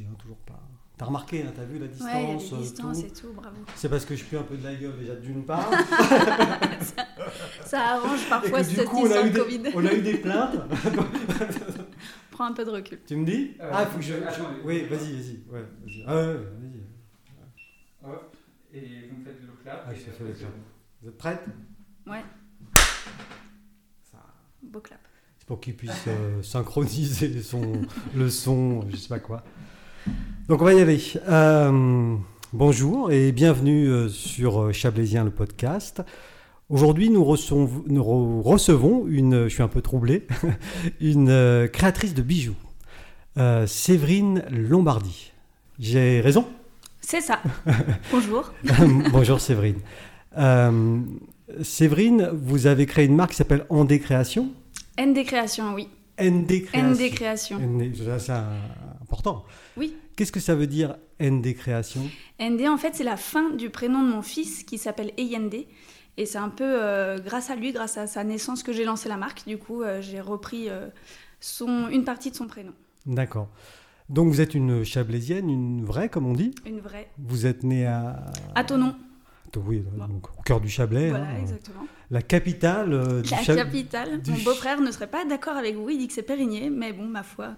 Hein, toujours pas. T'as remarqué, hein, t'as vu la distance Ouais, il y a des euh, distances tout et tout, bravo. C'est parce que je pue un peu de la gueule déjà d'une part. Ça arrange parfois cette coup, on a, histoire eu de des, Covid. on a eu des plaintes. Prends un peu de recul. tu me dis Euh, Ah, faut que je. attends, je- mais- Oui, vas-y, vas-y. Ouais, vas-y. Ah, ouais, ouais, vas-y. Hop, et vous me faites le clap. Ah, et je te après, fais le c'est clap. bon. Vous êtes prête? Ouais, Ça- beau clap. C'est pour qu'il puisse euh, synchroniser son, le son, je sais pas quoi. Donc on va y aller. Euh, bonjour et bienvenue euh, sur euh, Chablaisien le podcast. Aujourd'hui nous recevons, nous re- recevons une, je suis un peu troublé, une créatrice de bijoux, euh, Séverine Lombardi. J'ai raison? C'est ça. Bonjour. Bonjour Séverine. Euh, Séverine, vous avez créé une marque qui s'appelle Andé Création. ND Création, oui. ND Création. ND Création. ND, ça, c'est un- important. Oui. Qu'est-ce que ça veut dire ND Création? ND, en fait, c'est la fin du prénom de mon fils qui s'appelle Eyende. Et c'est un peu euh, grâce à lui, grâce à sa naissance, que j'ai lancé la marque. Du coup, euh, j'ai repris euh, son, une partie de son prénom. D'accord. Donc vous êtes une chablaisienne, une vraie comme on dit? Une vraie. Vous êtes née à... À ton nom. Oui, donc, au cœur du Chablais. Voilà, hein, exactement. La capitale euh, du La capitale. du Mon beau-frère ne serait pas d'accord avec vous. Il dit que c'est Périgné, mais bon, ma foi.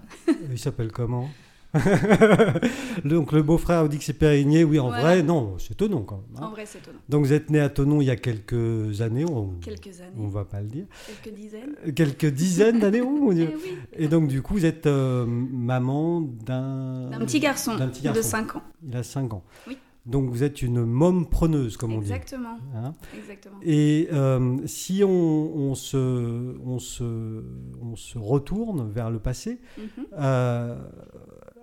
Il s'appelle comment? Donc le beau-frère dit que c'est Périgné. Oui, en vrai, non, c'est Tonon quand même. hein. En vrai, c'est étonnant. Donc vous êtes né à Tonon il y a quelques années, on Quelques on années, va pas le dire. quelques dizaines. Quelques dizaines d'années, oh mon Eh Dieu. oui. Et donc du coup vous êtes euh, maman d'un... Petit garçon, d'un petit de garçon. 5 ans. Il a 5 ans. Oui. Donc vous êtes une môme preneuse, comme on dit. Exactement. Hein Exactement. Et euh, si on, on se, on, se, on se retourne vers le passé, Mhm. euh,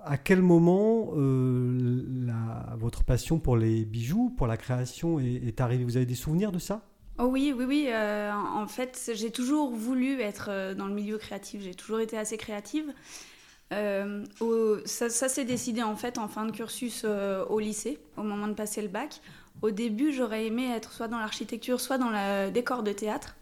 à quel moment euh, la- votre passion pour les bijoux, pour la création est, est arrivée? Vous avez des souvenirs de ça? Oh oui, oui, oui. en fait, j'ai toujours voulu être dans le milieu créatif. J'ai toujours été assez créative. Euh, ça s'est décidé en fait en fin de cursus euh, au lycée, au moment de passer le bac. Au début, j'aurais aimé être soit dans l'architecture, soit dans le décor de théâtre.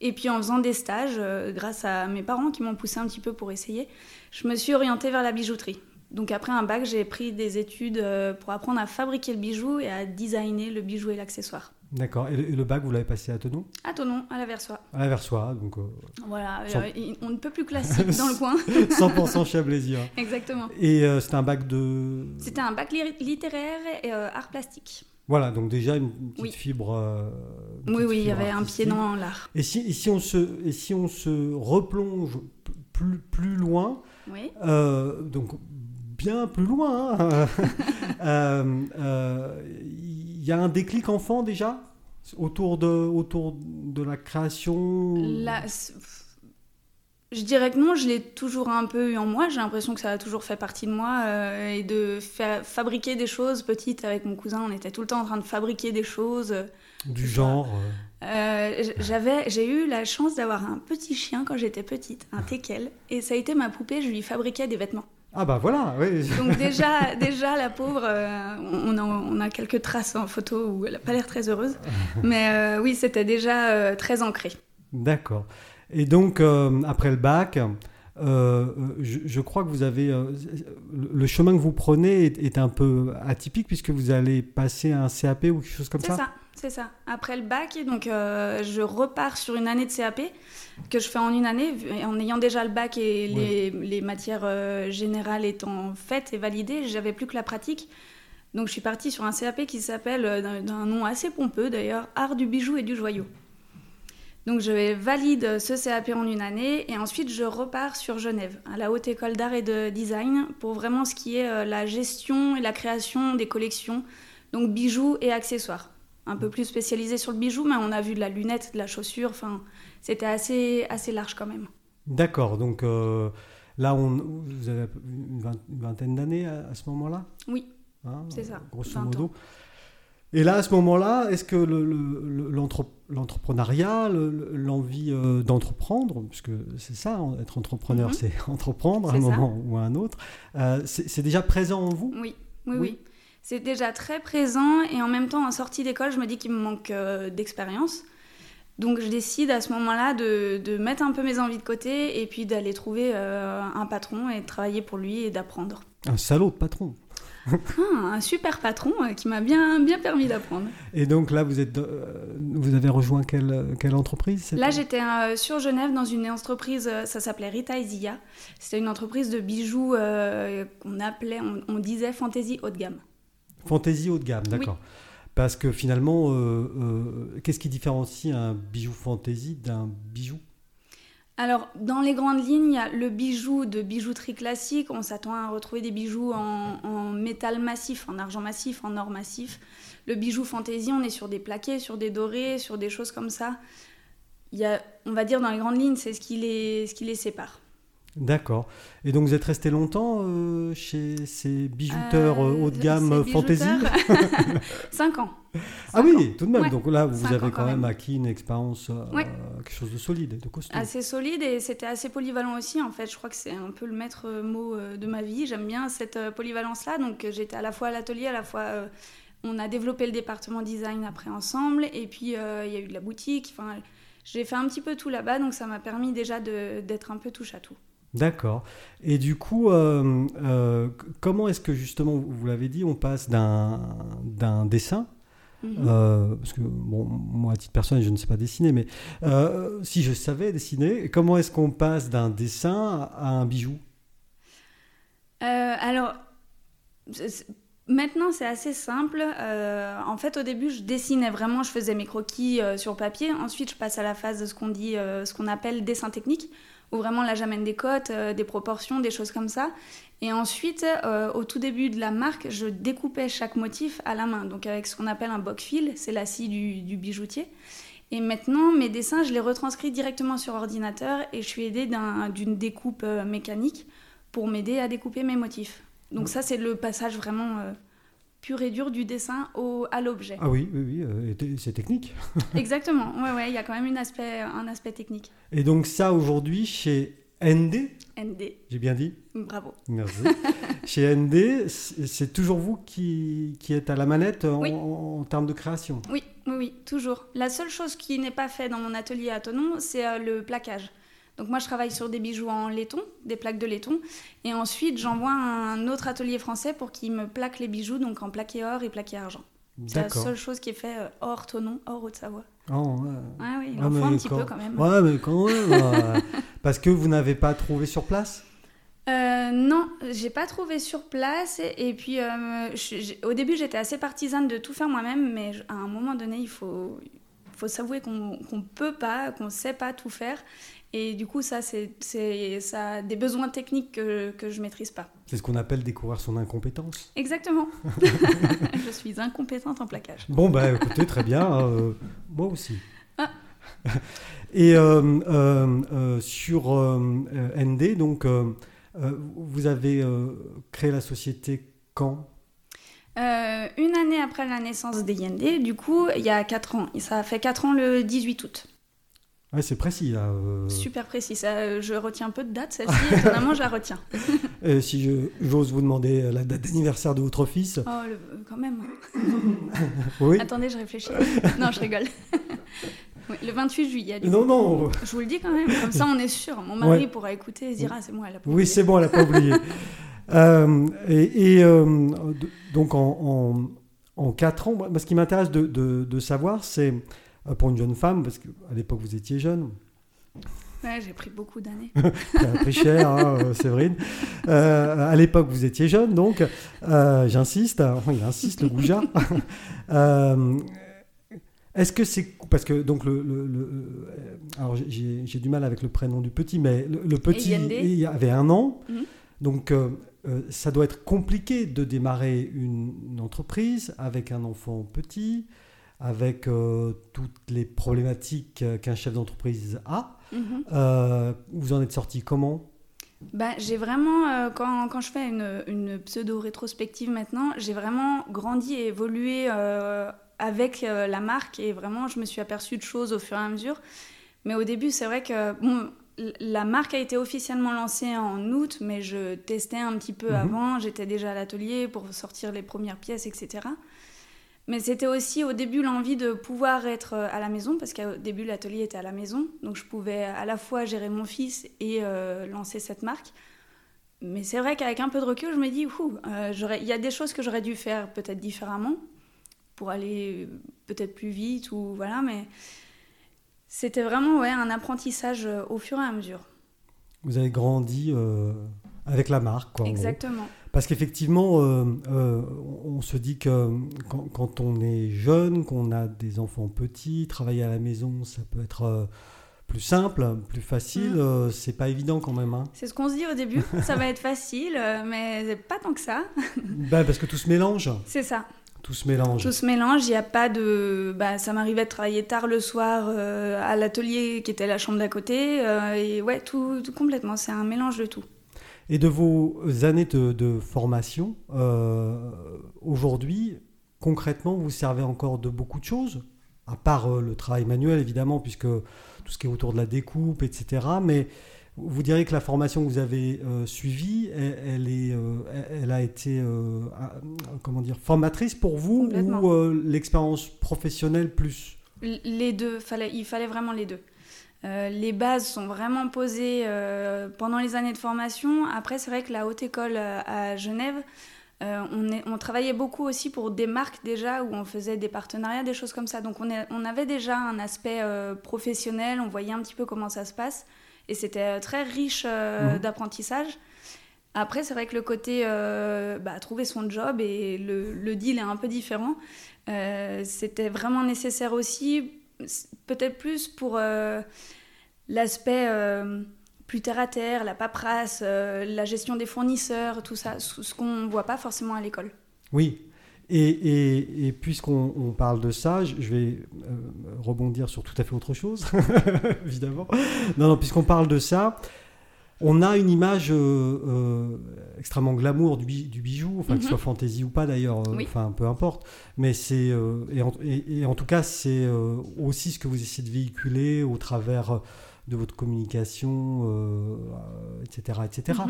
Et puis en faisant des stages, euh, grâce à mes parents qui m'ont poussé un petit peu pour essayer, je me suis orientée vers la bijouterie. Donc après un bac, j'ai pris des études pour apprendre à fabriquer le bijou et à designer le bijou et l'accessoire. D'accord. Et, le- bac, vous l'avez passé à Tenon À ton nom, à la Versoix. À la Versoix, donc euh, Voilà, euh, on ne peut plus classique dans le coin. 100% chablaisien. Exactement. Et euh, c'est un bac de... C'était un bac li- littéraire et euh, art plastique. Voilà, donc déjà une petite Oui. fibre... une Oui, petite oui, il y avait un pied dans l'art. Et si, et si on se, et si on se replonge plus, plus loin, Oui. donc bien plus loin, hein, il y a un déclic enfant déjà autour de, autour de la création je dirais que non, je l'ai toujours un peu eu en moi. J'ai l'impression que ça a toujours fait partie de moi euh, et de fabriquer des choses. Petite, avec mon cousin, on était tout le temps en train de fabriquer des choses. du genre. euh, Euh, j'avais, j'ai eu la chance d'avoir un petit chien quand j'étais petite, un teckel, et ça a été ma poupée. Je lui fabriquais des vêtements. Ah bah voilà, oui. Donc déjà, déjà la pauvre, euh, on, a, on a quelques traces en photo où elle n'a pas l'air très heureuse. Mais euh, oui, c'était déjà euh, très ancré. D'accord. Et donc, après le bac, je, je crois que vous avez... le chemin que vous prenez est, est un peu atypique puisque vous allez passer un CAP ou quelque chose comme C'est ça. C'est ça. Après le bac, donc euh, je repars sur une année de CAP que je fais en une année, en ayant déjà le bac et les, les matières euh, générales étant faites et validées, j'avais plus que la pratique. Donc je suis partie sur un CAP qui s'appelle, euh, d'un- nom assez pompeux d'ailleurs, Art du bijou et du joyau. Donc je valide ce CAP en une année et ensuite je repars sur Genève, à la Haute École d'Art et de Design, pour vraiment ce qui est la gestion et la création des collections, donc bijoux et accessoires. Un peu plus spécialisé sur le bijou, mais on a vu de la lunette, de la chaussure, enfin c'était assez, assez large quand même. D'accord, donc euh, là, on, vous avez une vingt- une vingtaine d'années à, à ce moment-là? Oui, hein, c'est ça, Grosso 20 modo. Et là, à ce moment-là, est-ce que le- le- le- l'entre- l'entrepreneuriat, le- le- l'envie euh, d'entreprendre, puisque c'est ça, être entrepreneur, Mhm. c'est entreprendre à un ça. moment ou à un autre, euh, c'est c'est déjà présent en vous? Oui, oui, Oui. oui. C'est déjà très présent et en même temps, en sortie d'école, je me dis qu'il me manque euh, d'expérience. Donc je décide à ce moment-là de, de mettre un peu mes envies de côté et puis d'aller trouver euh, un patron et de travailler pour lui et d'apprendre. Un salaud de patron. Ah, un super patron euh, qui m'a bien, bien permis d'apprendre. Et donc là, vous, êtes, euh, vous avez rejoint quelle, quelle entreprise Là, j'étais euh, sur Genève dans une entreprise, ça s'appelait Rita Zia. C'était une entreprise de bijoux qu'on appelait, on, on disait fantaisie haut de gamme. Fantaisie haut de gamme, d'accord. Parce que finalement, euh, euh, qu'est-ce qui différencie un bijou fantaisie d'un bijou? Alors, dans les grandes lignes, il y a le bijou de bijouterie classique. On s'attend à retrouver des bijoux en, en métal massif, en argent massif, en or massif. Le bijou fantaisie, on est sur des plaqués, sur des dorés, sur des choses comme ça. Il y a, on va dire dans les grandes lignes, c'est ce qui les, ce qui les sépare. D'accord. Et donc vous êtes resté longtemps euh, chez ces bijouteurs euh, Euh, haut de gamme fantaisie bijouteurs, Cinq ans. Ah Cinq oui, ans. tout de même. Ouais. Donc là, vous Cinq avez quand même même. acquis une expérience, euh, Ouais. quelque chose de solide, de costaud. Assez solide et c'était assez polyvalent aussi. En fait, je crois que c'est un peu le maître mot de ma vie. J'aime bien cette polyvalence-là. Donc, j'étais à la fois à l'atelier, à la fois. on a développé le département design après ensemble. Et puis, euh, il y a eu de la boutique. Enfin, j'ai fait un petit peu tout là-bas. Donc, ça m'a permis déjà d'être un peu touche à tout. D'accord. Et du coup, euh, euh, comment est-ce que justement, vous l'avez dit, on passe d'un d'un dessin Mhm. euh, parce que bon, moi à titre personnel, je ne sais pas dessiner, mais euh, si je savais dessiner, comment est-ce qu'on passe d'un dessin à un bijou? Euh, alors, maintenant c'est assez simple. En fait, au début, je dessinais vraiment, je faisais mes croquis sur papier. Ensuite, je passe à la phase de ce qu'on dit, ce qu'on appelle dessin technique, où vraiment là, j'amène des cotes, euh, des proportions, des choses comme ça. Et ensuite, euh, au tout début de la marque, je découpais chaque motif à la main, donc avec ce qu'on appelle un boc fil, c'est la scie du, du bijoutier. Et maintenant, mes dessins, je les retranscris directement sur ordinateur et je suis aidée d'un- d'une découpe euh, mécanique pour m'aider à découper mes motifs. Donc ça, c'est le passage vraiment pur et dur du dessin au, à l'objet. Ah oui, oui, oui, euh, c'est technique. Exactement, ouais, ouais, il y a quand même une aspect, un aspect technique. Et donc ça, aujourd'hui, chez ND, ND, j'ai bien dit bravo. Merci. chez ND, c'est toujours vous qui, qui êtes à la manette en, Oui. en termes de création? Oui, oui, oui, toujours. La seule chose qui n'est pas faite dans mon atelier à Tonon, c'est euh, le plaquage. Donc moi, je travaille sur des bijoux en laiton, des plaques de laiton, et ensuite j'envoie un autre atelier français pour qu'il me plaque les bijoux, donc en plaqué or et plaqué argent. C'est la seule chose qui est faite euh, hors Tonon, hors Haute-Savoie. Oh, ouais. Ah oui, il Ah, en faut mais un petit quand- peu quand même. Ouais, mais quand même. euh, parce que vous n'avez pas trouvé sur place? Euh, non, j'ai pas trouvé sur place. Et, et puis, euh, je- au début, j'étais assez partisane de tout faire moi-même, mais à un moment donné, il faut, faut s'avouer qu'on qu'on peut pas, qu'on sait pas tout faire. Et du coup, ça, c'est ça des besoins techniques que, que je maîtrise pas. C'est ce qu'on appelle découvrir son incompétence. Exactement. je suis incompétente en plaquage. Bon, bah écoutez, très bien. euh, moi aussi. Ah. Et euh, euh, sur ND, donc, vous avez créé la société quand? Une année après la naissance des Yendé, du coup, il y a 4 ans. Et ça a fait 4 ans le 18 août. Ouais, c'est précis là. euh. Super précis. Ça, euh, je retiens peu de dates, celle-ci. Étonnamment, je la retiens. Euh, si j'ose vous demander la date d'anniversaire de votre fils. Oh, le- quand même. Oui. Attendez, je réfléchis. non, je rigole. Oui, le 28 juillet. du Non, coup. non. Je vous le dis quand même, comme ça on est sûr. Mon mari Ouais. pourra écouter et se dira, c'est moi, elle a pas Oui, oublié. c'est bon, elle n'a pas oublié. Euh, et euh, donc en, en, en 4 ans, moi, ce qui m'intéresse de, de- de savoir, c'est pour une jeune femme, parce qu'à l'époque vous étiez jeune, Ouais, j'ai pris beaucoup d'années. a pris cher, hein, euh, Séverine. Euh, à l'époque vous étiez jeune, donc euh, j'insiste, hein, il insiste le goujat. Euh, est-ce que c'est parce que donc le, le- le- euh, alors j'ai- du mal avec le prénom du petit, mais le, le petit il avait un an, Mhm. donc euh, euh, ça doit être compliqué de démarrer une, une entreprise avec un enfant petit, avec euh, toutes les problématiques euh, qu'un chef d'entreprise a. Mhm. Euh, vous en êtes sorti comment? Bah, j'ai vraiment, euh, quand, quand je fais une, une pseudo-rétrospective maintenant, j'ai vraiment grandi et évolué avec la marque et vraiment, je me suis aperçue de choses au fur et à mesure. Mais au début, c'est vrai que bon, la marque a été officiellement lancée en août, mais je testais un petit peu Mhm. avant. J'étais déjà à l'atelier pour sortir les premières pièces, etc. Mais c'était aussi au début l'envie de pouvoir être euh, à la maison, parce qu'au début l'atelier était à la maison, donc je pouvais à la fois gérer mon fils et euh, lancer cette marque. Mais c'est vrai qu'avec un peu de recul, je me dis, il y a des choses que j'aurais dû faire peut-être différemment pour aller peut-être plus vite ou voilà, mais c'était vraiment ouais, un apprentissage au fur et à mesure. Vous avez grandi avec la marque, quoi. Exactement. Parce qu'effectivement, euh, euh, on se dit que quand, on est jeune, qu'on a des enfants petits, travailler à la maison, ça peut être euh, plus simple, plus facile. Mm. c'est pas évident quand même. Hein. C'est ce qu'on se dit au début. ça va être facile, mais pas tant que ça. ben, parce que tout se mélange. C'est ça. Tout se mélange. Tout se mélange. Il n'y a pas de. Bah, ça m'arrivait de travailler tard le soir à l'atelier qui était la chambre d'à côté. et ouais, tout complètement. C'est un mélange de tout. Et de vos années de, formation, euh, aujourd'hui, concrètement, vous servez encore de beaucoup de choses, à part euh, le travail manuel, évidemment, puisque tout ce qui est autour de la découpe, etc. Mais vous direz que la formation que vous avez euh, suivie, elle, est, elle a été comment dire, formatrice pour vous ou l'expérience professionnelle plus? Les deux, fallait, il fallait vraiment les deux. Euh, les bases sont vraiment posées euh, pendant les années de formation. Après, c'est vrai que la haute école euh, à Genève, on, travaillait beaucoup aussi pour des marques déjà, où on faisait des partenariats, des choses comme ça. Donc on, avait déjà un aspect professionnel, on voyait un petit peu comment ça se passe. Et c'était très riche mmh. d'apprentissage. Après, c'est vrai que le côté bah, trouver son job et le, le, deal est un peu différent. c'était vraiment nécessaire aussi peut-être plus pour euh, l'aspect euh, plus terre à terre, la paperasse, euh, la gestion des fournisseurs, tout ça, ce qu'on ne voit pas forcément à l'école. Oui. Et, et, puisqu'on parle de ça, je vais rebondir sur tout à fait autre chose, évidemment. Non, non, puisqu'on parle de ça, on a une image euh, euh, extrêmement glamour du, bijou, enfin que ce mhm. soit fantaisie ou pas d'ailleurs, euh, enfin peu importe. Mais c'est et, en tout cas c'est aussi ce que vous essayez de véhiculer au travers de votre communication, etc., etc.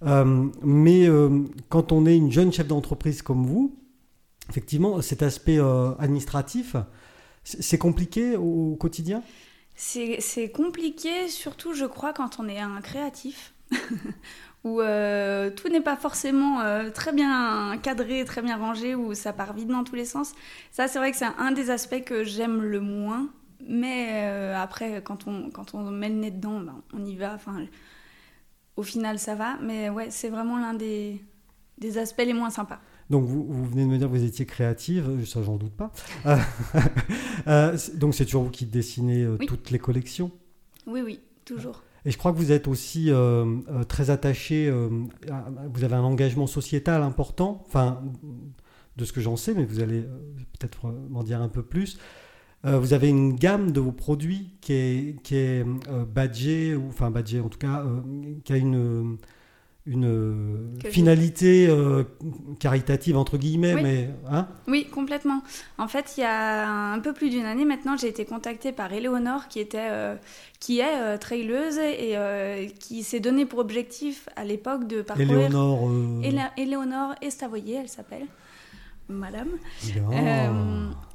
Mhm. mais quand on est une jeune chef d'entreprise comme vous, effectivement, cet aspect administratif, c'est compliqué au quotidien? C'est compliqué, surtout je crois quand on est un créatif, où euh, tout n'est pas forcément euh, très bien cadré, très bien rangé, où ça part vite dans tous les sens. Ça, c'est vrai que c'est un des aspects que j'aime le moins. Mais euh, après, quand on, quand on met le nez dedans, ben, on y va. Enfin, au final, ça va. Mais ouais, c'est vraiment l'un des, des aspects les moins sympas. Donc vous, venez de me dire que vous étiez créative, ça j'en doute pas. Euh, donc c'est toujours vous qui dessinez euh, toutes les collections? Oui, oui, toujours. Et je crois que vous êtes aussi euh, très attaché, vous avez un engagement sociétal important, enfin de ce que j'en sais, mais vous allez peut-être m'en dire un peu plus. vous avez une gamme de vos produits qui est, qui est badgée, ou enfin badgée en tout cas, qui a une une euh, finalité euh, caritative entre guillemets, oui. mais hein? Oui, complètement. En fait, il y a un peu plus d'une année maintenant, j'ai été contactée par Éléonore, qui était, euh, qui est traileuse et qui s'est donné pour objectif à l'époque de parcourir. Éléonore. Éléonore Estavoyer, elle s'appelle. Madame.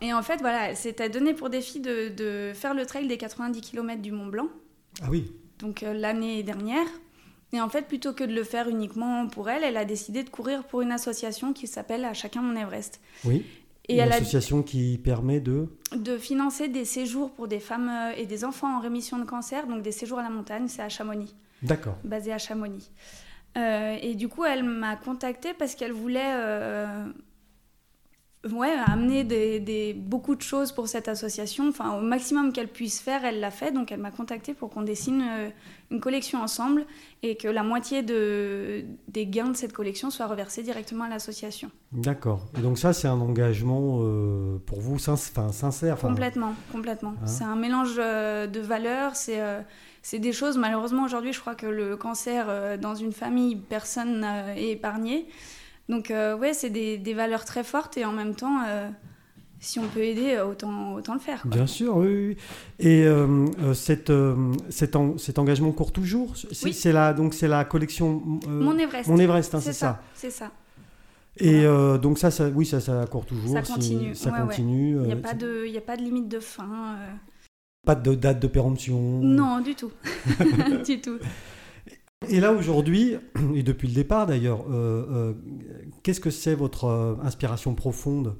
et en fait, voilà, elle s'était donné pour défi de, de faire le trail des 90 km du Mont Blanc. Ah oui. Donc l'année dernière. Et en fait, plutôt que de le faire uniquement pour elle, elle a décidé de courir pour une association qui s'appelle À chacun mon Everest. Oui. Et une association qui permet de de financer des séjours pour des femmes euh, et des enfants en rémission de cancer, donc des séjours à la montagne, c'est à Chamonix. D'accord. Basé à Chamonix. Euh, et du coup, elle m'a contactée parce qu'elle voulait euh, ouais, amener des, beaucoup de choses pour cette association. Enfin, au maximum qu'elle puisse faire, elle l'a fait. Donc, elle m'a contacté pour qu'on dessine euh, une collection ensemble et que la moitié de, des gains de cette collection soit reversée directement à l'association. D'accord. Et donc, ça, c'est un engagement euh, pour vous sincère Complètement, complètement. Hein c'est un mélange euh, de valeurs. C'est. c'est des choses, malheureusement aujourd'hui, je crois que le cancer dans une famille, personne n'est épargné. Donc euh, ouais, c'est des, des, valeurs très fortes et en même temps, euh, si on peut aider, euh, autant, autant le faire. Bien sûr, oui. Et cette, cet, cet, engagement court toujours? C'est la, donc c'est la collection Mon Everest. Mon Everest, hein, c'est ça. C'est ça. Et donc ça, ça, oui, ça, ça court toujours. Ça continue. ça continue. Il n'y a, a pas de limite de fin. Pas de date de péremption? Non, du tout. du tout. Et là aujourd'hui, et depuis le départ d'ailleurs, euh, euh, qu'est-ce que c'est votre euh, inspiration profonde?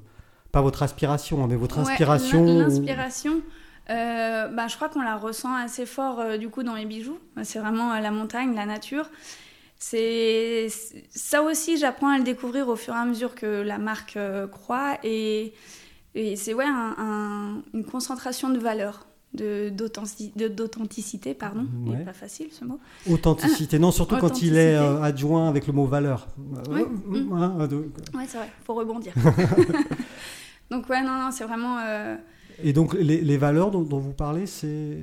Pas votre aspiration, hein, mais votre Ouais, inspiration. l'in- L'inspiration, bah, je crois qu'on la ressent assez fort du coup dans mes bijoux. C'est vraiment la montagne, la nature. C'est ça aussi, j'apprends à le découvrir au fur et à mesure que la marque croît et, et c'est ouais un- un- une concentration de valeurs, d'authenticité, pardon. Ouais. n'est pas facile ce mot. Authenticité. Non, surtout quand il est euh, adjoint avec le mot valeur. Ouais. Euh, Mm. hein, euh, de- Ouais, c'est vrai. Faut rebondir. Donc ouais, non, non, c'est vraiment. euh, Et donc les, les valeurs dont, dont vous parlez, c'est.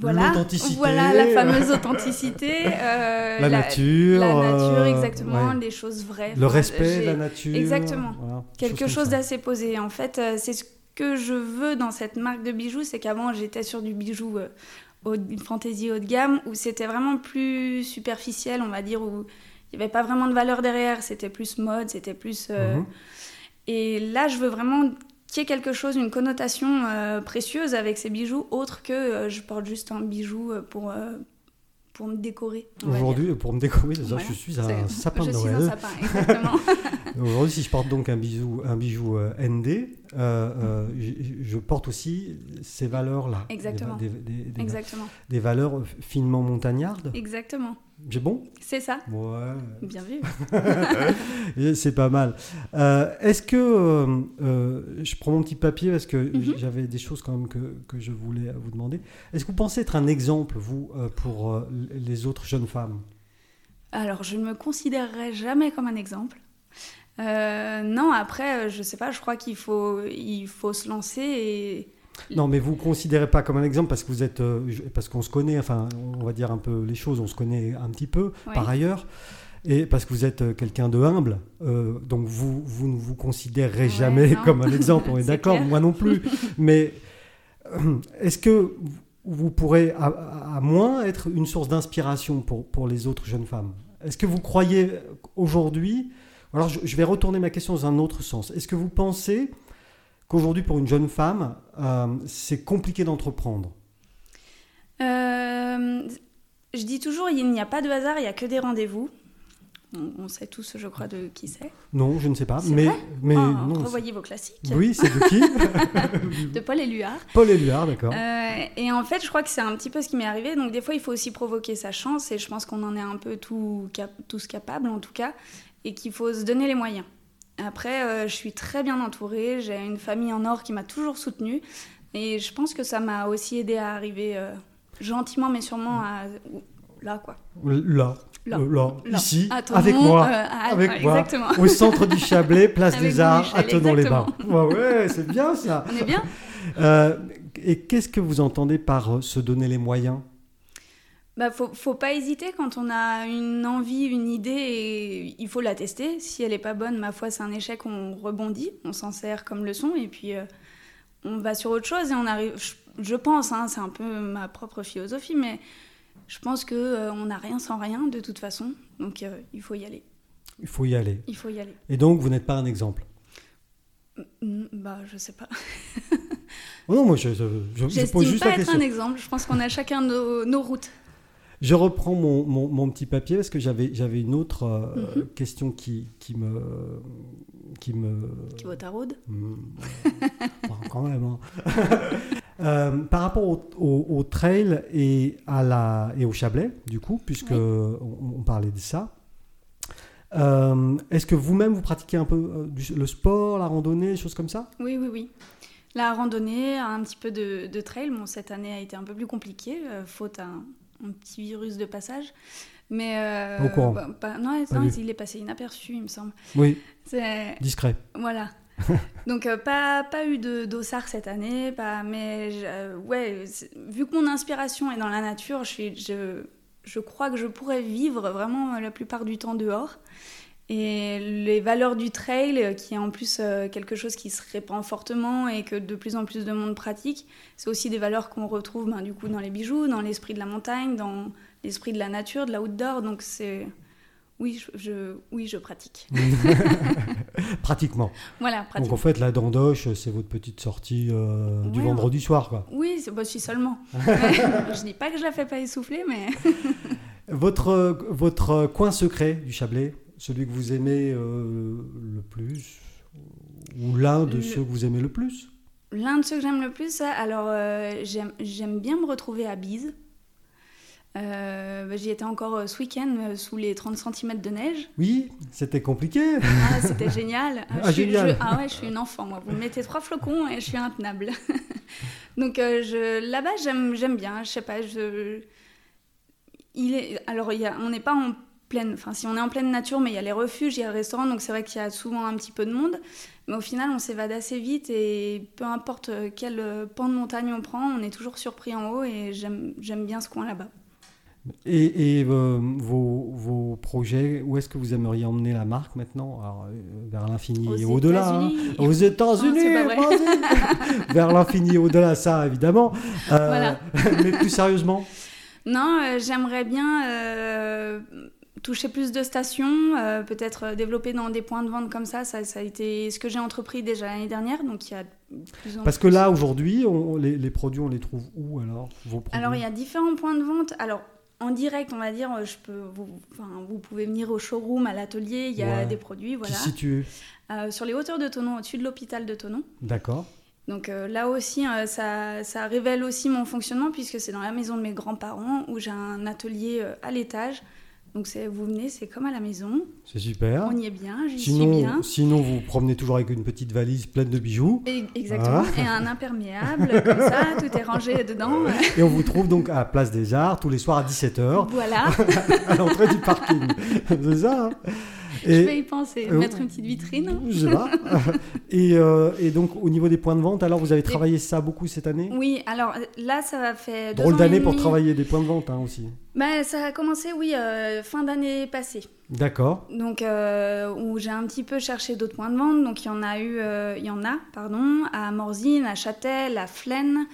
Voilà, L'authenticité, voilà la fameuse authenticité. la, nature. La nature, exactement, ouais. les choses vraies. Le respect de la nature. Exactement. voilà, Quelque chose d'assez posé. En fait, c'est ce que je veux dans cette marque de bijoux, c'est qu'avant j'étais sur du bijou euh, haut, une fantaisie haut de gamme, où c'était vraiment plus superficiel, on va dire, où il n'y avait pas vraiment de valeur derrière, c'était plus mode, c'était plus... euh, Mhm. Et là, je veux vraiment qu'il y ait quelque chose, une connotation euh, précieuse avec ces bijoux, autre que euh, je porte juste un bijou pour, pour me décorer. Aujourd'hui, pour me décorer, Voilà. je suis un sapin je de suis Noël. un sapin, exactement. Aujourd'hui, si je porte donc un bijou, un bijou ND, euh, euh, je, porte aussi ces valeurs-là. Exactement. Des, des- des- exactement. des valeurs finement montagnardes. Exactement. J'ai bon? C'est ça. Ouais. Bien vu. C'est pas mal. Euh, Est-ce que euh, je prends mon petit papier parce que Mhm. j'avais des choses quand même que, que je voulais vous demander. Est-ce que vous pensez être un exemple vous pour les autres jeunes femmes? Alors, je ne me considérerai jamais comme un exemple. Euh, non, après, euh, je sais pas, je crois qu'il faut, il faut se lancer et. Non, mais vous ne considérez pas comme un exemple parce que vous êtes, euh, parce qu'on se connaît. Enfin, on va dire un peu les choses. On se connaît un petit peu par ailleurs. Et parce que vous êtes quelqu'un de humble, euh, donc vous, vous ne vous considérerez Ouais, jamais non. comme un exemple, on est d'accord, moi non plus. Mais est-ce que vous pourrez à, à- à moins être une source d'inspiration pour, pour les autres jeunes femmes Est-ce que vous croyez aujourd'hui, alors je, je vais retourner ma question dans un autre sens, est-ce que vous pensez qu'aujourd'hui pour une jeune femme, euh, c'est compliqué d'entreprendre? Euh, je dis toujours, il n'y a pas de hasard, il n'y a que des rendez-vous. On, on sait tous, je crois, de qui c'est. Non, je ne sais pas, mais, mais Oh, non. revoyez vos classiques. Oui, c'est de qui? De Paul Éluard. Paul Éluard, d'accord. Euh, et en fait, je crois que c'est un petit peu ce qui m'est arrivé. Donc, des fois, il faut aussi provoquer sa chance. Et je pense qu'on en est un peu tout cap- tous capables, en tout cas. Et qu'il faut se donner les moyens. Après, euh, je suis très bien entourée. J'ai une famille en or qui m'a toujours soutenue. Et je pense que ça m'a aussi aidé à arriver euh, gentiment, mais sûrement à. Là, quoi. Là, Là. euh, là, Là. ici, avec moi, euh, à- avec ouais, moi, Exactement. au centre du Chablais, place Avec des Arts, à échelle, Tenon-les-Bains. Ouais, ouais, c'est bien ça. On est bien et qu'est-ce que vous entendez par se donner les moyens? Bah, faut, faut pas hésiter quand on a une envie, une idée, et il faut la tester. Si elle est pas bonne, ma foi, c'est un échec, on rebondit, on s'en sert comme leçon, et puis euh, on va sur autre chose et on arrive. Je, je pense, hein, c'est un peu ma propre philosophie, mais je pense que euh, on n'a rien sans rien de toute façon, donc euh, il faut y aller. Il faut y aller. Il faut y aller. Et donc, vous n'êtes pas un exemple? Bah, je sais pas. Oh non, moi, je, je- je- je pose J'estime juste pas la être question. un exemple. Je pense qu'on a chacun nos, nos routes. Je reprends mon, mon- mon petit papier parce que j'avais j'avais une autre euh, Mhm. question qui, qui me... Qui me Qui vaut ta route Hmm, bon, quand même. hein. Euh, par rapport au, au- au trail et, à la, et au Chablais, du coup, puisque Oui. on, on parlait de ça, euh, est-ce que vous-même vous pratiquez un peu du- le sport, la randonnée, des choses comme ça? Oui, oui, oui. La randonnée, un petit peu de, de trail. Bon, cette année a été un peu plus compliquée, faute à un, petit virus de passage. Mais. euh, Au courant. bah, non, il est passé inaperçu, il me semble. Oui, discret. Voilà. Donc, euh, pas, pas eu de dossard cette année, pas, mais euh, ouais, vu que mon inspiration est dans la nature, je, suis, je, je crois que je pourrais vivre vraiment la plupart du temps dehors. Et les valeurs du trail, euh, qui est en plus euh, quelque chose qui se répand fortement et que de plus en plus de monde pratique, c'est aussi des valeurs qu'on retrouve ben, du coup dans les bijoux, dans l'esprit de la montagne, dans l'esprit de la nature, de l'outdoor. Donc c'est Oui, je, je- oui, je pratique. Pratiquement. Voilà, Donc pratique. en fait, la dandoche, c'est votre petite sortie euh, du vendredi soir. Quoi. Oui, c'est bah, si seulement. Je dis pas que je la fais pas essouffler, mais Votre, votre coin secret du Chablais, celui que vous aimez euh, le plus, ou l'un de Le- ceux que vous aimez le plus? L'un de ceux que j'aime le plus, alors euh, j'aime bien me retrouver à Bise. Euh, bah, J'y étais encore euh, ce week-end sous les 30 cm de neige. Oui, c'était compliqué. Ah, c'était génial. Ah, je génial. je- ah ouais, je suis une enfant, moi. Vous me mettez trois flocons et je suis intenable. Donc je, là-bas, j'aime, j'aime bien. Je sais pas, je... Il est... Alors, il y a... on n'est pas en pleine... Enfin, si on est en pleine nature, mais il y a les refuges, il y a le restaurant, donc c'est vrai qu'il y a souvent un petit peu de monde. Mais au final, on s'évade assez vite et peu importe quel euh, pan de montagne on prend, on est toujours surpris en haut et j'aime, bien ce coin là-bas. Et, et, euh, vos, vos projets, où est-ce que vous aimeriez emmener la marque maintenant? Alors, euh, Vers l'infini et au-delà. hein. Aux États-Unis, vers l'infini et au-delà, ça évidemment. Euh, Voilà. mais plus sérieusement, Non, euh, j'aimerais bien euh, toucher plus de stations, euh, peut-être euh, développer dans des points de vente comme ça. Ça, ça a été ce que j'ai entrepris déjà l'année dernière, donc il y a plus parce que là aujourd'hui, on- les, les produits, on les trouve où alors vos Alors il y a différents points de vente. Alors en direct, on va dire, euh, je peux, vous, enfin, vous pouvez venir au showroom, à l'atelier, il y a Ouais. des produits, voilà. Qui situe Euh, sur les hauteurs de Tonon, au-dessus de l'hôpital de Tonon. D'accord. Donc euh, là aussi, euh, ça, ça révèle aussi mon fonctionnement puisque c'est dans la maison de mes grands-parents où j'ai un atelier euh, à l'étage. Donc vous venez, c'est comme à la maison. C'est super. On y est bien, j'y suis bien. sinon, vous vous promenez toujours avec une petite valise pleine de bijoux. Et- exactement. Ah. Et un imperméable, comme ça, tout est rangé dedans. Et on vous trouve donc à Place des Arts tous les soirs à 17h Voilà, à l'entrée du parking. C'est ça. hein? Je vais y penser. Euh, Mettre une petite vitrine. Je sais pas. et, euh, et donc, au niveau des points de vente, alors vous avez travaillé ça beaucoup cette année? Oui, alors là, ça va faire Drôle d'année pour travailler des points de vente hein, aussi. Bah, ça a commencé, oui, euh, fin d'année passée. D'accord. Donc, euh, où j'ai un petit peu cherché d'autres points de vente. Donc, il y en a eu, euh, il y en a, pardon, à Morzine, à Châtel, à Flaine.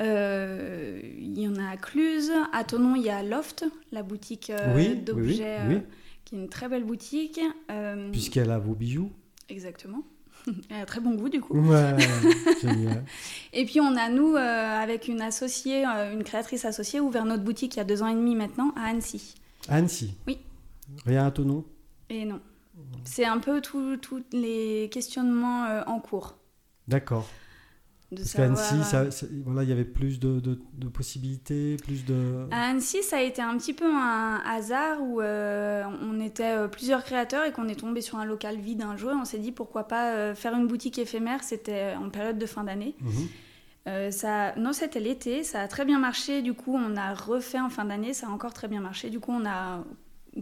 il y en a à Cluse. À Tonon, il y a Loft, la boutique Oui, oui, oui, d'objets, oui. Qui est une très belle boutique. Euh, Puisqu'elle a vos bijoux. Exactement. Elle a très bon goût, du coup. Ouais, génial. Et puis, on a, nous, euh, avec une associée, euh, une créatrice associée, ouvert notre boutique il y a deux ans et demi maintenant, à Annecy. Annecy. Oui. Rien à ton nom Et non. C'est un peu tous tous les questionnements euh, en cours. D'accord. Parce qu'à Annecy, euh, ça- voilà, il y avait plus de, de- de possibilités, plus de... À Annecy, ça a été un petit peu un hasard où euh, on était euh, plusieurs créateurs et qu'on est tombé sur un local vide un jour et on s'est dit pourquoi pas faire une boutique éphémère. C'était en période de fin d'année. Mhm. Euh, ça, non, c'était l'été, ça a très bien marché. Du coup, on a refait en fin d'année, ça a encore très bien marché. Du coup, on a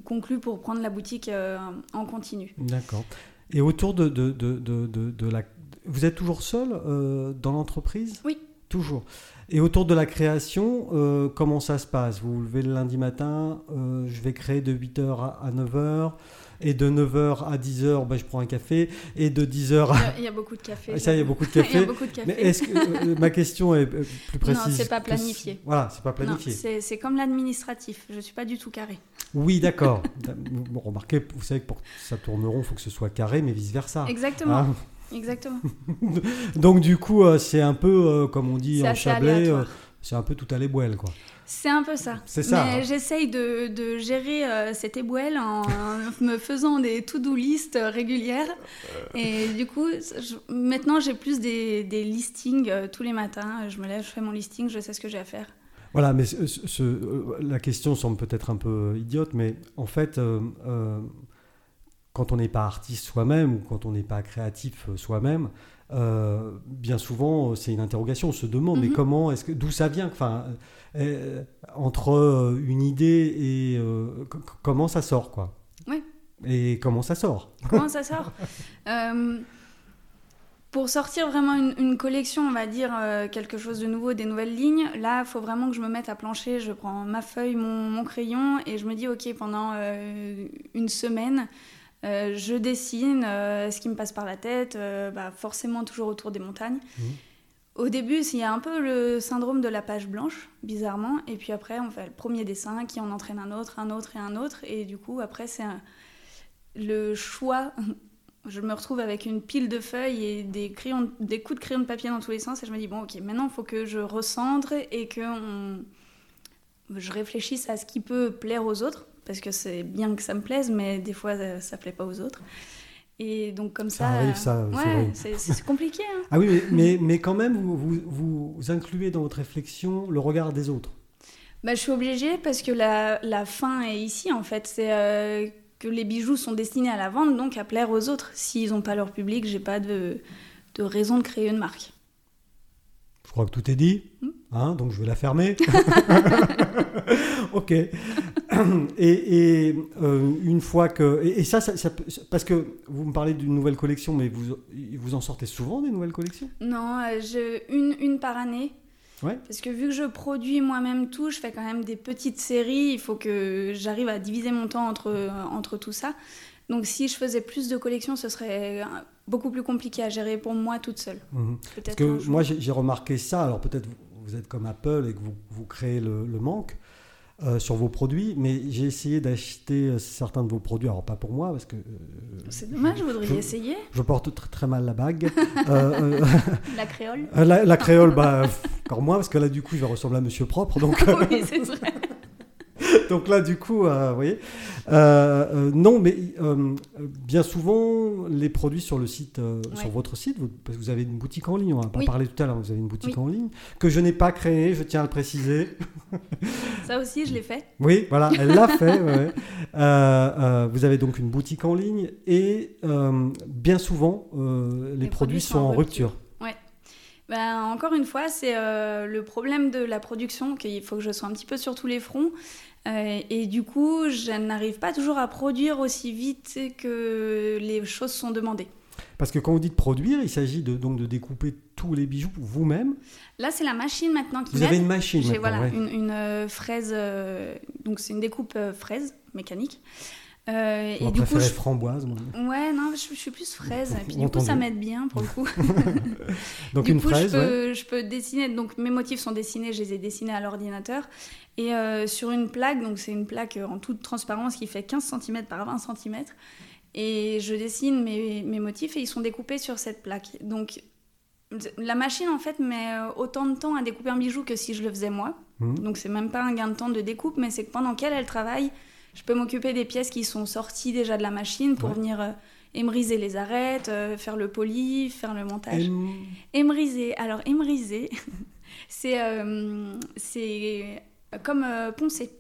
conclu pour prendre la boutique euh, en continu. D'accord. Et autour de, de, de, de- de la... Vous êtes toujours seul euh, dans l'entreprise? Oui. Toujours. Et autour de la création, euh, comment ça se passe? Vous vous levez le lundi matin, euh, je vais créer de 8h à 9h, et de 9h à 10h, ben, je prends un café, et de 10h Il y à... a- il y a beaucoup de café. Ah, Ça, il y a beaucoup de Il y a café. beaucoup de café. Mais est-ce que ma question est plus précise Non, c'est pas planifié. Voilà, c'est pas planifié. c'est c'est comme l'administratif. Je suis pas du tout carré. oui, d'accord. bon, remarquez, vous savez que pour que ça tourne rond, il faut que ce soit carré, mais vice versa. Exactement. Exactement. Donc du coup, euh, c'est un peu euh, comme on dit en Chablais, euh, c'est un peu tout à l'éboile, quoi. C'est un peu ça. C'est ça, Mais hein. j'essaye de, de gérer euh, cette ébouelle en me faisant des to-do list régulières. Et du coup, je- maintenant, j'ai plus des, des listings euh, tous les matins. Je me lève, je fais mon listing, je sais ce que j'ai à faire. Voilà, mais ce- ce- ce- la question semble peut-être un peu idiote, mais en fait, euh, euh, quand on n'est pas artiste soi-même ou quand on n'est pas créatif euh, soi-même, euh, bien souvent, euh, c'est une interrogation. On se demande, mais Mhm. comment est-ce que d'où ça vient? Enfin, euh, entre une idée et euh, comment ça sort, quoi? Ouais. Et comment ça sort? Comment ça sort? Pour sortir vraiment une, une collection, on va dire quelque chose de nouveau, des nouvelles lignes, là, il faut vraiment que je me mette à plancher. Je prends ma feuille, mon, mon crayon et je me dis, ok, pendant une semaine, euh, je dessine euh, ce qui me passe par la tête, euh, bah, forcément toujours autour des montagnes. Mhm. Au début, il y a un peu le syndrome de la page blanche, bizarrement, et puis après, on fait le premier dessin qui en entraîne un autre, un autre et un autre, et du coup, après, c'est un- le choix, je me retrouve avec une pile de feuilles et des, crayons, des coups de crayon de papier dans tous les sens et je me dis, bon ok, maintenant il faut que je recentre et que on- je réfléchisse à ce qui peut plaire aux autres, parce que c'est bien que ça me plaise, mais des fois ça, ça plaît pas aux autres. Et donc comme Ça ça... arrive, ça, c'est Ouais, c'est compliqué. hein. Ah oui, mais, mais, mais quand même, vous, vous, vous incluez dans votre réflexion le regard des autres. Bah, je suis obligée parce que la, la fin est ici en fait. C'est euh, que les bijoux sont destinés à la vente, donc à plaire aux autres. S'ils n'ont pas leur public, j'ai pas de, de raison de créer une marque. Je crois que tout est dit, Mm. hein, donc je vais la fermer. ok. Et, et, euh, une fois que. Et, et ça, ça, ça peut- parce que vous me parlez d'une nouvelle collection, mais vous, vous en sortez souvent des nouvelles collections? Non, euh, je, une, une par année. Ouais. Parce que vu que je produis moi-même tout, je fais quand même des petites séries. Il faut que j'arrive à diviser mon temps entre, entre tout ça. Donc si je faisais plus de collections, ce serait euh, beaucoup plus compliqué à gérer pour moi toute seule. Mhm. Parce que moi, j'ai remarqué ça. Alors peut-être vous, vous êtes comme Apple et que vous, vous créez le, le manque euh, sur vos produits, mais j'ai essayé d'acheter euh, certains de vos produits. Alors pas pour moi, parce que euh, C'est dommage, vous voudriez je- essayer je porte très, très mal la bague. Euh, la créole. La, la créole, bah, encore moins, parce que là, du coup, je vais ressembler à Monsieur Propre. Donc, oui, c'est vrai. Donc là, du coup, euh, vous voyez. Euh, euh, non, mais bien souvent, les produits sur le site, Ouais. sur votre site, vous, parce que vous avez une boutique en ligne, on n'a pas Oui. parlé tout à l'heure, vous avez une boutique Oui. en ligne, que je n'ai pas créée, je tiens à le préciser. Ça aussi, je l'ai fait. Oui, voilà, elle l'a fait. ouais, vous avez donc une boutique en ligne et bien souvent, les, produits, sont, en rupture. Ben, encore une fois, c'est euh, le problème de la production, qu'il faut que je sois un petit peu sur tous les fronts. Euh, et du coup, je n'arrive pas toujours à produire aussi vite que les choses sont demandées. Parce que quand vous dites produire, il s'agit de, donc de découper tous les bijoux vous-même. Là, c'est la machine maintenant qui Vous avez une machine J'ai voilà, ouais. une, une, euh, fraise, donc c'est une découpe fraise mécanique. Euh, et du coup, je... framboise. moi. ouais, non, je, je suis plus fraise. Et puis du coup, ça m'aide bien pour le coup. Donc du une coup, fraise, je, ouais. peux, je peux dessiner. Donc mes motifs sont dessinés, je les ai dessinés à l'ordinateur. Et euh, sur une plaque, donc c'est une plaque euh, en toute transparence qui fait 15 cm par 20 cm. Et je dessine mes, mes motifs et ils sont découpés sur cette plaque. Donc la machine en fait met euh, autant de temps à découper un bijou que si je le faisais moi. Mhm. Donc c'est même pas un gain de temps de découpe, mais c'est que pendant qu'elle elle travaille, je peux m'occuper des pièces qui sont sorties déjà de la machine pour Ouais. venir euh, émeriser les arêtes, euh, faire le poli, faire le montage. Émeriser. Alors, émeriser, c'est euh, c'est comme poncer.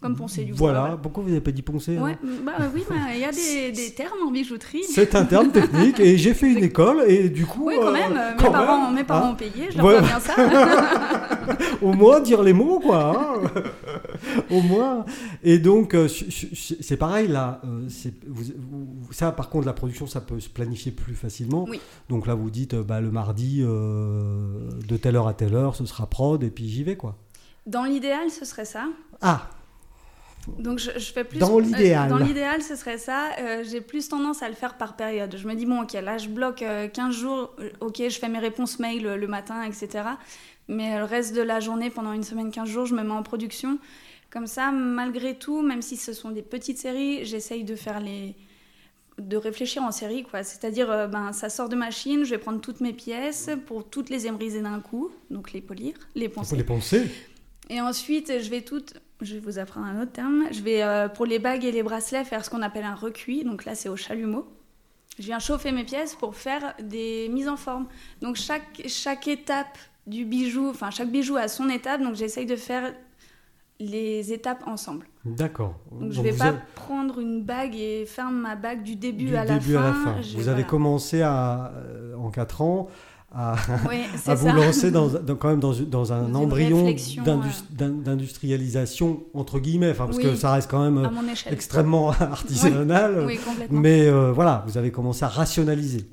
Comme poncer du bois. Voilà, pourquoi vous n'avez pas dit poncer Ouais, hein bah oui, bah, il y a des, des termes en bijouterie. C'est un terme technique et j'ai fait une école et du coup. Oui, quand euh, même. euh, Mes parents, même, mes parents hein, ont payé, je leur Ouais. dois bien ça. au moins dire les mots, quoi. hein. au moins. Et donc, euh, c'est pareil là. euh, c'est- vous- vous- ça, par contre, la production, ça peut se planifier plus facilement. Oui. Donc là, vous dites, bah, le mardi, euh, de telle heure à telle heure, ce sera prod et puis j'y vais, quoi. Dans l'idéal, ce serait ça. Ah, Donc je, je fais plus. Dans euh, l'idéal. dans l'idéal, ce serait ça. Euh, J'ai plus tendance à le faire par période. Je me dis, bon, ok, là, je bloque euh, 15 jours. euh, Ok, je fais mes réponses mail le matin, etc. Mais le reste de la journée, pendant une semaine, 15 jours, je me mets en production. Comme ça, malgré tout, même si ce sont des petites séries, j'essaye de faire les de réfléchir en série quoi c'est-à-dire ben ça sort de machine je vais prendre toutes mes pièces pour toutes les émeriser d'un coup donc les polir les poncer les penser. et ensuite, je vais toutes, je vais vous apprendre un autre terme, je vais euh, pour les bagues et les bracelets faire ce qu'on appelle un recuit, donc là c'est au chalumeau. Je viens chauffer mes pièces pour faire des mises en forme. Donc chaque, chaque étape du bijou, enfin chaque bijou a son étape, donc j'essaye de faire les étapes ensemble. D'accord. Donc je Donc vais pas avez- prendre une bague et faire ma bague du début, du à, la début fin. à la fin. Vous avez commencé à, euh, en 4 ans à, Oui, à c'est vous lancer dans, dans- quand même dans, dans un embryon d'industrialisation entre guillemets, enfin, parce Oui. que ça reste quand même euh, extrêmement artisanal. Oui. Mais euh, voilà, vous avez commencé à rationaliser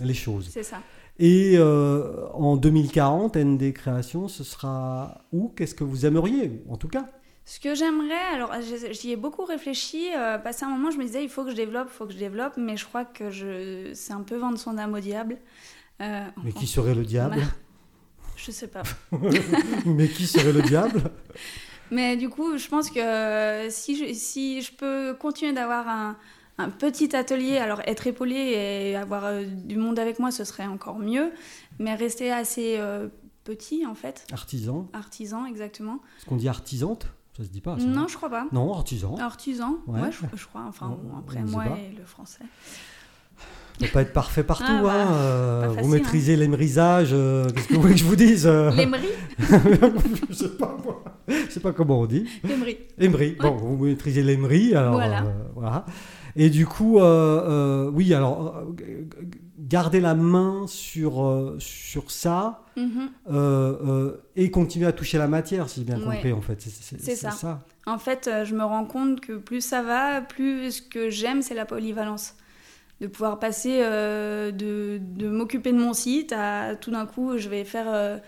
les choses. C'est ça. Et euh, en 2040, ND Création, ce sera où? Qu'est-ce que vous aimeriez, en tout cas? Ce que j'aimerais, alors j'y j'y ai beaucoup réfléchi, euh, passé un moment je me disais il faut que je développe, il faut que je développe, mais je crois que je... c'est un peu vendre son âme au diable. Euh, Mais qui serait le diable Je sais pas. Mais qui serait le diable Mais du coup, je pense que euh, si je, si je peux continuer d'avoir un, un petit atelier. Alors être épaulé et avoir euh, du monde avec moi, ce serait encore mieux, mais rester assez euh, petit en fait. Artisan. Artisan, exactement. Est-ce qu'on dit artisante? Ça se dit pas. Ça, non, je crois pas. Non, artisan. Artisan, Ouais. ouais, je, je crois. Enfin, On- bon, après moi et le français. Peut pas être parfait partout. Ah, bah, hein, euh, pas vous facile, maîtrisez l'émrisage. euh, Qu'est-ce que vous voulez que je vous dise euh, L'émery Je sais pas moi. Je sais pas comment on dit. L'émery. Emery. Bon, vous maîtrisez l'Emery, alors Voilà. euh, voilà. Et du coup, euh, euh, oui, alors euh, garder la main sur euh, sur ça Mhm. euh, euh, et continuer à toucher la matière, si j'ai bien Ouais. compris en fait. C'est ça. En fait, euh, je me rends compte que plus ça va, plus ce que j'aime, c'est la polyvalence. De pouvoir passer euh, de, de m'occuper de mon site à tout d'un coup, je vais faire euh,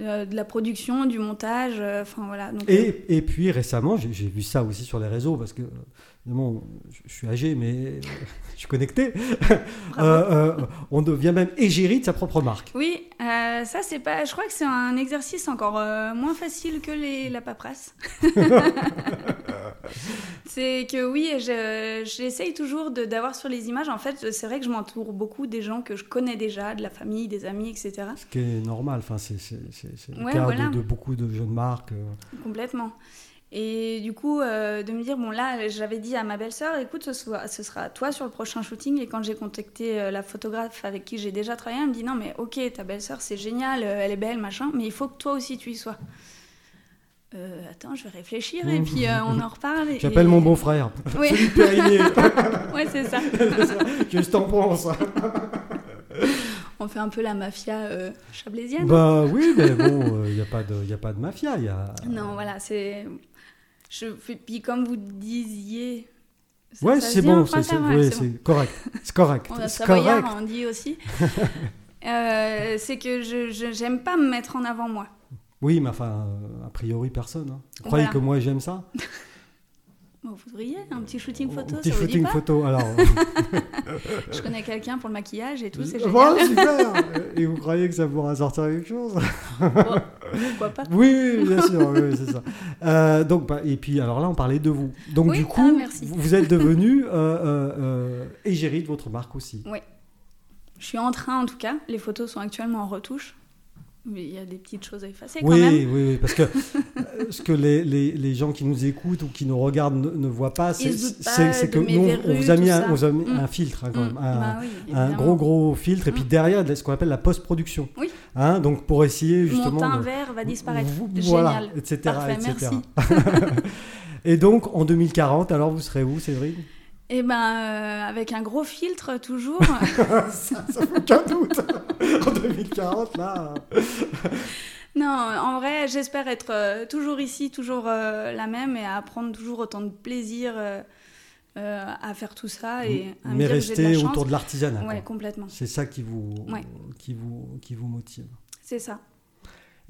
euh, de la production, du montage, enfin voilà. Donc, Et, et puis récemment, j'ai j'ai vu ça aussi sur les réseaux parce que évidemment, je, suis âgé, mais je suis connecté. Euh, euh, on devient même égérie de sa propre marque. Oui, euh, ça c'est pas. Je crois que c'est un exercice encore moins facile que les, la paperasse. c'est que oui, je- j'essaye toujours d'avoir sur les images. En fait, c'est vrai que je m'entoure beaucoup des gens que je connais déjà, de la famille, des amis, etc. Ce qui est normal, enfin, c'est le Ouais, cas voilà. de, de beaucoup de jeunes marques. Complètement. Et du coup, euh, de me dire, bon là, j'avais dit à ma belle-sœur, écoute, ce, sera toi sur le prochain shooting. Et quand j'ai contacté euh, la photographe avec qui j'ai déjà travaillé, elle me dit, non mais ok, ta belle-sœur, c'est génial, euh, elle est belle, machin, mais il faut que toi aussi tu y sois. Euh, attends, je vais réfléchir et puis euh, on en reparle. et- J'appelle mon beau-frère. Oui, Philippe Périgné. ouais, c'est ça. Qu'est-ce que t'en penses On fait un peu la mafia euh, chablaisienne. Bah oui, mais bon, il n'y a, pas de- y a pas de mafia. Y a... Non, voilà, c'est. Je... Puis comme vous disiez. ça- Ouais, c'est bon, c'est ouais, bon. correct. C'est correct. On a correct. on dit aussi. Euh, c'est que je j'aime pas me mettre en avant moi. Oui, mais enfin, euh, a priori, personne. hein. Vous croyez Voilà. que moi j'aime ça vous voudriez un petit shooting photo, Un petit ça vous dit shooting pas photo, alors. Je connais quelqu'un pour le maquillage et tout, c'est génial. super Et vous croyez que ça pourra sortir quelque chose? Pourquoi pas Oui, oui, bien sûr, oui, oui, c'est ça. Euh, donc, bah, et puis, alors là, on parlait de vous. Donc, Oui, du coup, ah, merci. vous êtes devenu euh, euh, euh, égérie de votre marque aussi. Je suis en train en tout cas. Les photos sont actuellement en retouche. Mais il y a des petites choses à effacer quand Oui, même. oui, oui, parce que euh, ce que les, les, les gens qui nous écoutent ou qui nous regardent ne, ne voient pas, c'est que nous, on vous a mis, tout un, ça. on vous a mis Mm. un filtre, hein, quand Mm, même. Un, bah oui, un gros, gros filtre. Et puis Mm. derrière, ce qu'on appelle la post-production. Oui. Hein, donc, pour essayer Mon justement. teint de- vert va disparaître. Voilà, Génial. etc. Parfait, etc. merci. Et donc, en 2040, alors vous serez où, Séverine? Et ben, euh, avec un gros filtre toujours. ça, ça fait aucun doute. en 2040, là. non, en vrai, j'espère être euh, toujours ici, toujours euh, la même et à prendre toujours autant de plaisir euh, euh, à faire tout ça et à me Mais dire que j'ai de la rester chance. autour de l'artisanat. Ouais, complètement. C'est ça qui vous, Ouais. qui, vous, qui vous motive. C'est ça.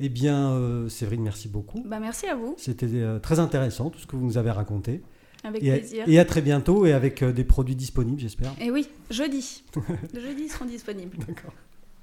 Eh bien, euh, Séverine, merci beaucoup. Bah, merci à vous, C'était euh, très intéressant tout ce que vous nous avez raconté. Avec Et à, plaisir. et à très bientôt et avec euh, des produits disponibles, j'espère. Et oui, jeudi. jeudi seront disponibles. D'accord.